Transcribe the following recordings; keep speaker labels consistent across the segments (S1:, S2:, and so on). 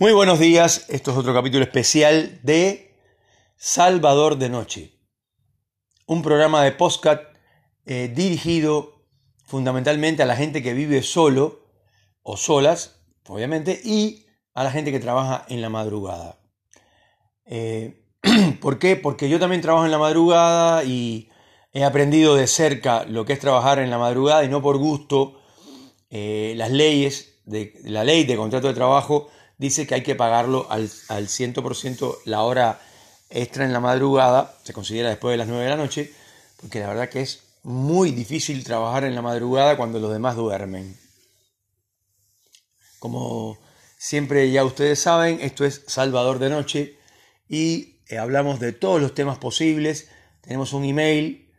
S1: Muy buenos días, esto es otro capítulo especial de Salvador de Noche, un programa de podcast eh, dirigido fundamentalmente a la gente que vive solo o solas, obviamente, y a la gente que trabaja en la madrugada. Eh, ¿Por qué? Porque yo también trabajo en la madrugada y he aprendido de cerca lo que es trabajar en la madrugada y no por gusto eh, las leyes, de, la ley de contrato de trabajo dice que hay que pagarlo al, al 100% la hora extra en la madrugada, se considera después de las 9 de la noche, porque la verdad que es muy difícil trabajar en la madrugada cuando los demás duermen. Como siempre ya ustedes saben, esto es Salvador de Noche y eh, hablamos de todos los temas posibles. Tenemos un email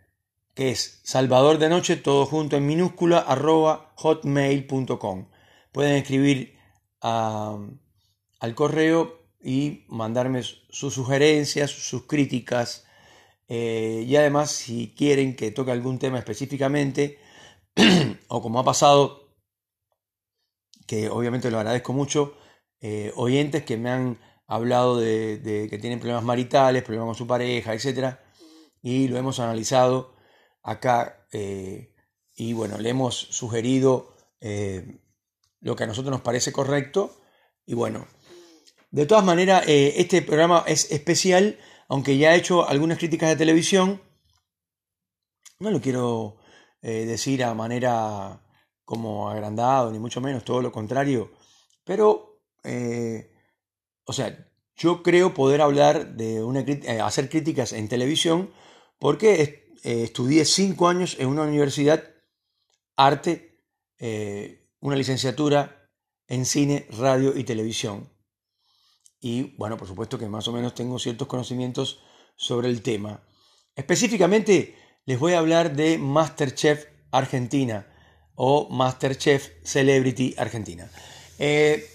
S1: que es salvador de noche, todo junto en minúscula, arroba hotmail.com. Pueden escribir a al correo y mandarme sus sugerencias, sus críticas eh, y además si quieren que toque algún tema específicamente o como ha pasado, que obviamente lo agradezco mucho, eh, oyentes que me han hablado de, que tienen problemas maritales, problemas con su pareja, etc. Y lo hemos analizado acá eh, y bueno, le hemos sugerido lo que a nosotros nos parece correcto y bueno, de todas maneras, eh, este programa es especial, aunque ya he hecho algunas críticas de televisión. No lo quiero eh, decir a manera como agrandado, ni mucho menos, todo lo contrario. Pero, eh, o sea, yo creo poder hablar de una, hacer críticas en televisión porque estudié cinco años en una universidad, arte, una licenciatura en cine, radio y televisión y bueno, por supuesto que más o menos tengo ciertos conocimientos sobre el tema. Específicamente les voy a hablar de Masterchef Argentina o Masterchef Celebrity Argentina. Eh,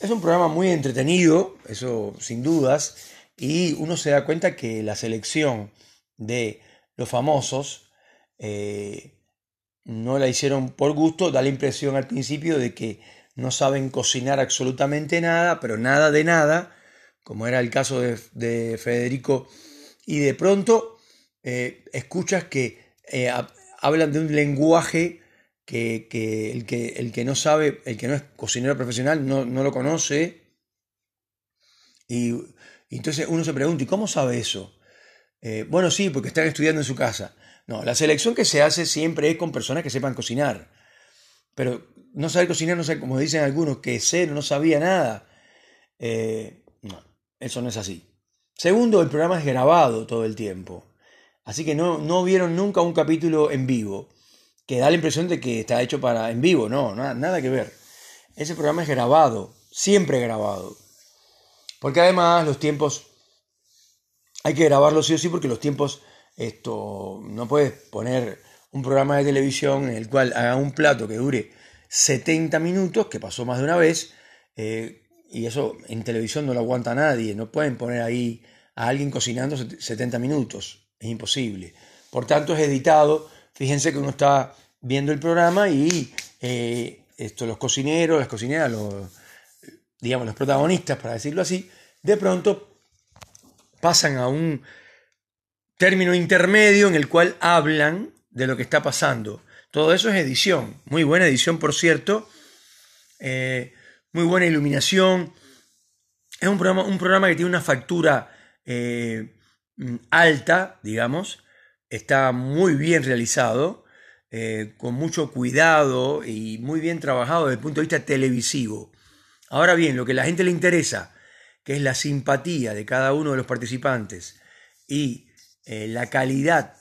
S1: es un programa muy entretenido, eso sin dudas, y uno se da cuenta que la selección de los famosos eh, no la hicieron por gusto, da la impresión al principio de que no saben cocinar absolutamente nada, pero nada de nada, como era el caso de, Federico, y de pronto eh, escuchas que eh, hablan de un lenguaje que, el que, el que no sabe, el que no es cocinero profesional, no, lo conoce. Y, entonces uno se pregunta, ¿y cómo sabe eso? Eh, bueno, sí, porque están estudiando en su casa. No, la selección que se hace siempre es con personas que sepan cocinar. Pero no saber cocinar, no como dicen algunos, que cero, no sabía nada. No, eso no es así. Segundo, el programa es grabado todo el tiempo. Así que no, no vieron nunca un capítulo en vivo, que da la impresión de que está hecho para en vivo. No, nada, nada que ver. Ese programa es grabado, siempre grabado. Porque además los tiempos, hay que grabarlo sí o sí porque los tiempos, esto, no puedes poner un programa de televisión en el cual haga un plato que dure 70 minutos, que pasó más de una vez, eh, y eso en televisión no lo aguanta nadie, no pueden poner ahí a alguien cocinando 70 minutos, es imposible. Por tanto es editado, fíjense que uno está viendo el programa y eh, esto, los cocineros, las cocineras, los, digamos, los protagonistas, para decirlo así, de pronto pasan a un término intermedio en el cual hablan de lo que está pasando. Todo eso es edición, muy buena edición por cierto, eh, muy buena iluminación. Es un programa, un programa que tiene una factura eh, alta, digamos, está muy bien realizado, eh, con mucho cuidado y muy bien trabajado desde el punto de vista televisivo. Ahora bien, lo que a la gente le interesa, que es la simpatía de cada uno de los participantes y la calidad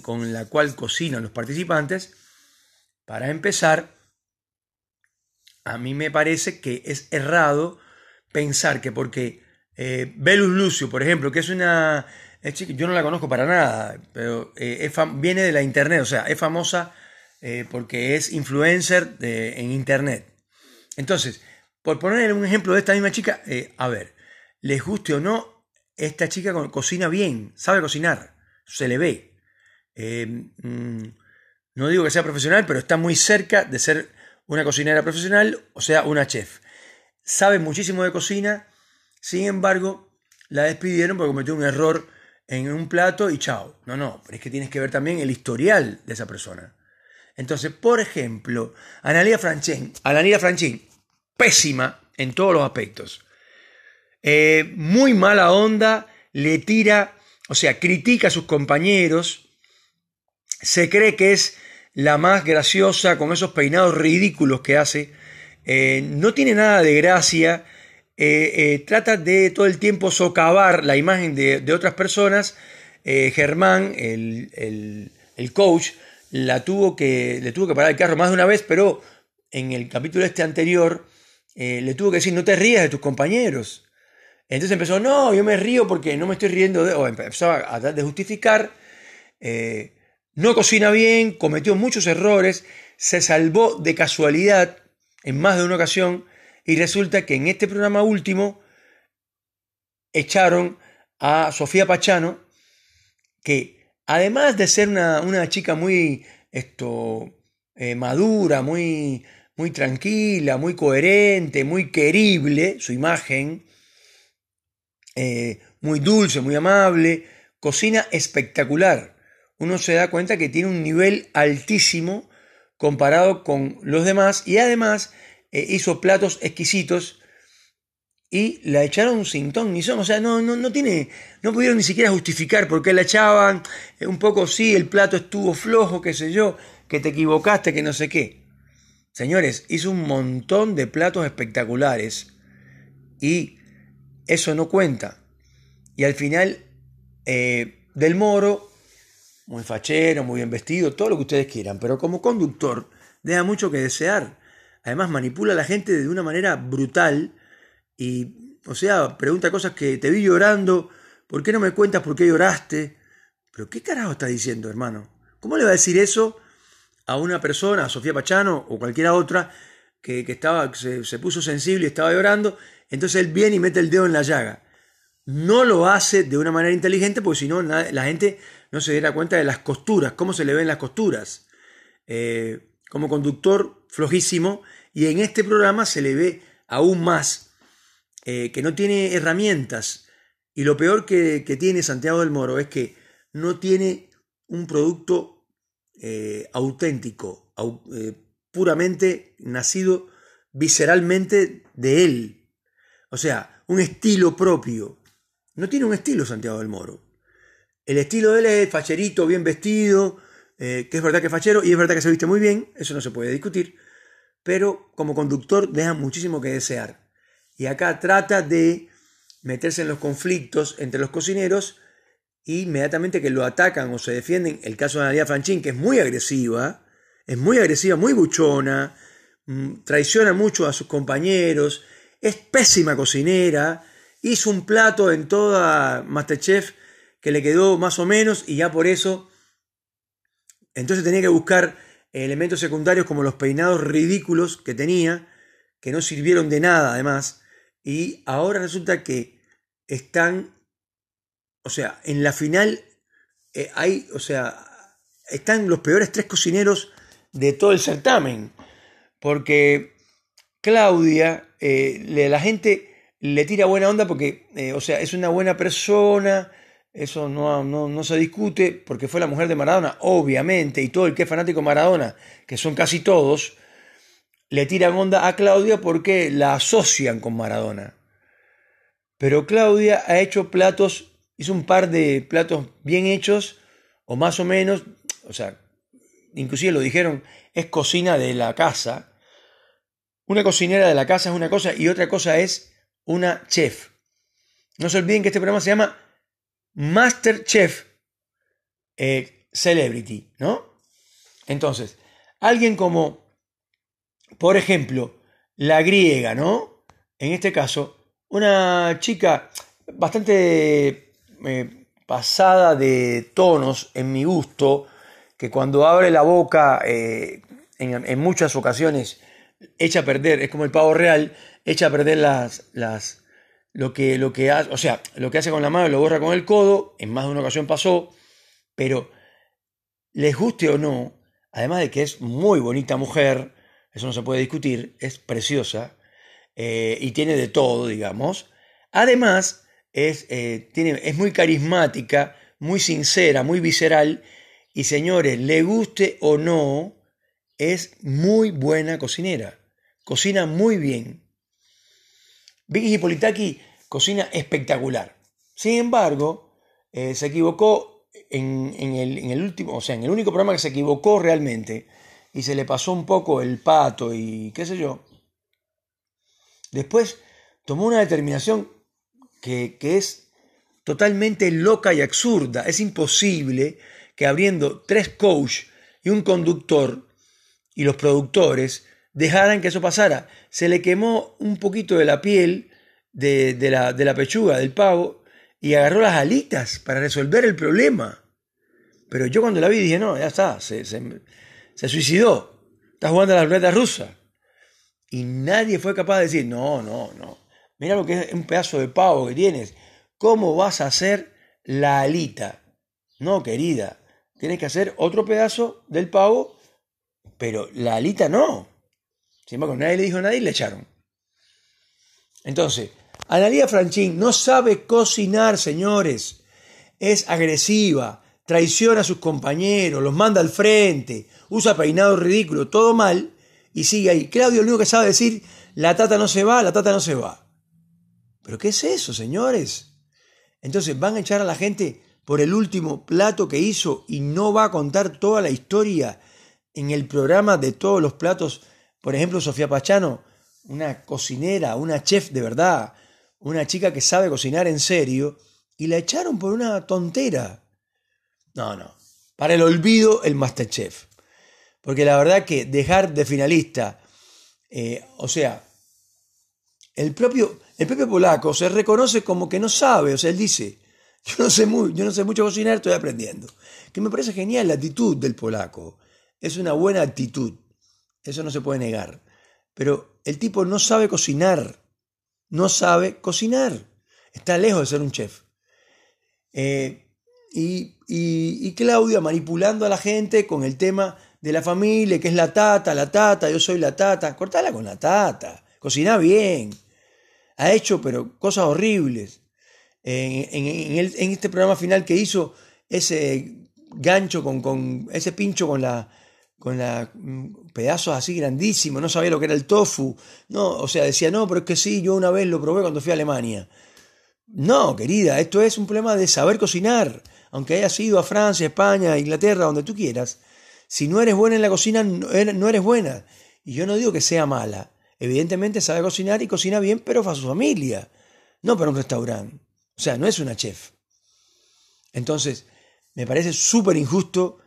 S1: con la cual cocinan los participantes, para empezar, a mí me parece que es errado pensar que porque eh, Belus Lucio, por ejemplo, que es una... yo no la conozco para nada, pero eh, viene de la internet, o sea, es famosa eh, porque es influencer en internet. Entonces, por poner un ejemplo de esta misma chica, a ver, les guste o no, esta chica cocina bien, sabe cocinar, se le ve. Mm, no digo que sea profesional, pero está muy cerca de ser una cocinera profesional, o sea, una chef. sabe muchísimo de cocina, sin embargo, la despidieron porque cometió un error en un plato y chao. No, no, pero es que tienes que ver también el historial de esa persona. Entonces, por ejemplo, Analia Franchín, pésima en todos los aspectos. Eh, muy mala onda, le tira, o sea, critica a sus compañeros, se cree que es la más graciosa con esos peinados ridículos que hace, eh, no tiene nada de gracia, eh, trata de todo el tiempo socavar la imagen de, otras personas. Germán, el, el, coach, la tuvo que, le tuvo que parar el carro más de una vez, pero en el capítulo este anterior le tuvo que decir, no te rías de tus compañeros. Entonces empezó, no, yo me río porque no me estoy riendo de... O empezó a tratar de justificar. Eh, no cocina bien, cometió muchos errores, se salvó de casualidad en más de una ocasión y resulta que en este programa último echaron a Sofía Pachano, que además de ser una, chica muy esto, eh, madura, muy, muy tranquila, muy coherente, muy querible, su imagen, eh, muy dulce, muy amable, cocina espectacular. Uno se da cuenta que tiene un nivel altísimo comparado con los demás y además eh, hizo platos exquisitos y la echaron sin ton ni son, o sea, no, no, no tiene, no pudieron ni siquiera justificar por qué la echaban, eh, un poco sí, el plato estuvo flojo, qué sé yo, que te equivocaste, que no sé qué. Señores, hizo un montón de platos espectaculares y eso no cuenta. Y al final, eh, Del Moro, muy fachero, muy bien vestido, todo lo que ustedes quieran, pero como conductor deja mucho que desear. Además manipula a la gente de una manera brutal y, o sea, pregunta cosas que te vi llorando, ¿por qué no me cuentas por qué lloraste? Pero ¿qué carajo está diciendo, hermano? ¿Cómo le va a decir eso a una persona, a Sofía Pachano o cualquiera otra, que, estaba, se, se, puso sensible y estaba llorando entonces él viene y mete el dedo en la llaga. No lo hace de una manera inteligente porque si no la gente no se diera cuenta de las costuras, cómo se le ven las costuras. Eh, como conductor flojísimo y en este programa se le ve aún más eh, que no tiene herramientas y lo peor que, tiene Santiago del Moro es que no tiene un producto eh, auténtico, puramente nacido visceralmente de él, o sea, un estilo propio. No tiene un estilo Santiago del Moro. El estilo de él es facherito, bien vestido, eh, que es verdad que es fachero y es verdad que se viste muy bien, eso no se puede discutir, pero como conductor deja muchísimo que desear. Y acá trata de meterse en los conflictos entre los cocineros y inmediatamente que lo atacan o se defienden, el caso de Analia Franchín, que es muy agresiva, es muy agresiva, muy buchona, mm, traiciona mucho a sus compañeros, es pésima cocinera, hizo un plato en toda Masterchef que le quedó más o menos y ya por eso, entonces tenía que buscar elementos secundarios como los peinados ridículos que tenía, que no sirvieron de nada además, y ahora resulta que están, o sea, en la final eh, hay, o sea, están los peores tres cocineros de todo el certamen, porque Claudia, eh, la gente le tira buena onda porque, eh, o sea, es una buena persona, eso no, no, se discute, porque fue la mujer de Maradona, obviamente, y todo el que es fanático de Maradona, que son casi todos, le tiran onda a Claudia porque la asocian con Maradona. Pero Claudia ha hecho platos, hizo un par de platos bien hechos, o más o menos, o sea, inclusive lo dijeron, es cocina de la casa, una cocinera de la casa es una cosa y otra cosa es una chef. No se olviden que este programa se llama Master Chef eh, Celebrity, ¿no? Entonces, alguien como, por ejemplo, la griega, ¿no? En este caso, una chica bastante eh, pasada de tonos en mi gusto, que cuando abre la boca eh, en muchas ocasiones echa a perder, es como el pavo real, echa a perder las, las, lo que, lo que hace, o sea, lo que hace con la mano lo borra con el codo, en más de una ocasión pasó, pero les guste o no, además de que es muy bonita mujer, eso no se puede discutir, es preciosa, eh, y tiene de todo, digamos. Además, es, eh, tiene, es muy carismática, muy sincera, muy visceral. Y señores, le guste o no, es muy buena cocinera. Cocina muy bien. Vicky Hipolitaki cocina espectacular. Sin embargo, eh, se equivocó en, el, último, o sea, en el único programa que se equivocó realmente y se le pasó un poco el pato y qué sé yo. Después tomó una determinación que, es totalmente loca y absurda. Es imposible que abriendo tres coach y un conductor y los productores dejaran que eso pasara. Se le quemó un poquito de la piel de, la, de la pechuga del pavo y agarró las alitas para resolver el problema. Pero yo cuando la vi dije, no, ya está, se, se suicidó, está jugando a la ruleta rusa. Y nadie fue capaz de decir, no, no, no. Mira lo que es un pedazo de pavo que tienes. ¿Cómo vas a hacer la alita? No, querida. Tienes que hacer otro pedazo del pavo, pero la alita no. Sin embargo, nadie le dijo a nadie y le echaron. Entonces, Analia Franchín no sabe cocinar, señores. Es agresiva, traiciona a sus compañeros, los manda al frente, usa peinado ridículo, todo mal y sigue ahí. Claudio lo único que sabe decir, la tata no se va, la tata no se va. ¿Pero qué es eso, señores? Entonces van a echar a la gente por el último plato que hizo y no va a contar toda la historia en el programa de todos los platos. Por ejemplo, Sofía Pachano, una cocinera, una chef de verdad, una chica que sabe cocinar en serio, y la echaron por una tontera. No, no. Para el olvido, el Masterchef. Porque la verdad que dejar de finalista, eh, o sea, el propio, el propio polaco se reconoce como que no sabe, o sea, él dice, yo no sé, muy, yo no sé mucho cocinar, estoy aprendiendo. Que me parece genial la actitud del polaco. Es una buena actitud, eso no se puede negar. Pero el tipo no sabe cocinar, no sabe cocinar. Está lejos de ser un chef. Eh, y, y, y Claudia manipulando a la gente con el tema de la familia, que es la tata, la tata, yo soy la tata, cortala con la tata, cocina bien, ha hecho pero cosas horribles. En, este programa final que hizo, ese gancho con, con ese pincho con la con la mm, pedazos así grandísimos, no sabía lo que era el tofu, no, o sea, decía, no, pero es que sí, yo una vez lo probé cuando fui a Alemania. No, querida, esto es un problema de saber cocinar, aunque hayas ido a Francia, España, Inglaterra, donde tú quieras, si no eres buena en la cocina, no eres buena. Y yo no digo que sea mala. Evidentemente sabe cocinar y cocina bien, pero para su familia, no para un restaurante. O sea, no es una chef. Entonces, me parece súper injusto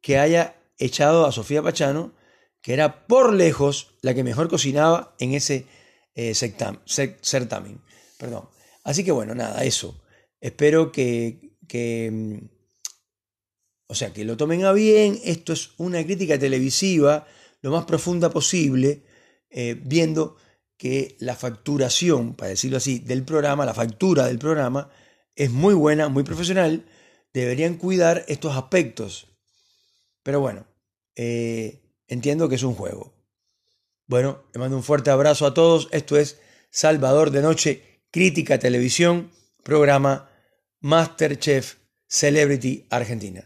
S1: que haya echado a Sofía Pachano, que era por lejos la que mejor cocinaba en ese eh, certamen. Perdón. Así que bueno, nada, eso. Espero que, que mm, o sea, que lo tomen a bien, esto es una crítica televisiva lo más profunda posible, eh, viendo que la facturación, para decirlo así, del programa, la factura del programa, es muy buena, muy profesional, deberían cuidar estos aspectos. Pero bueno, eh, entiendo que es un juego. Bueno, le mando un fuerte abrazo a todos. Esto es Salvador de Noche, Crítica Televisión, programa Masterchef Celebrity Argentina.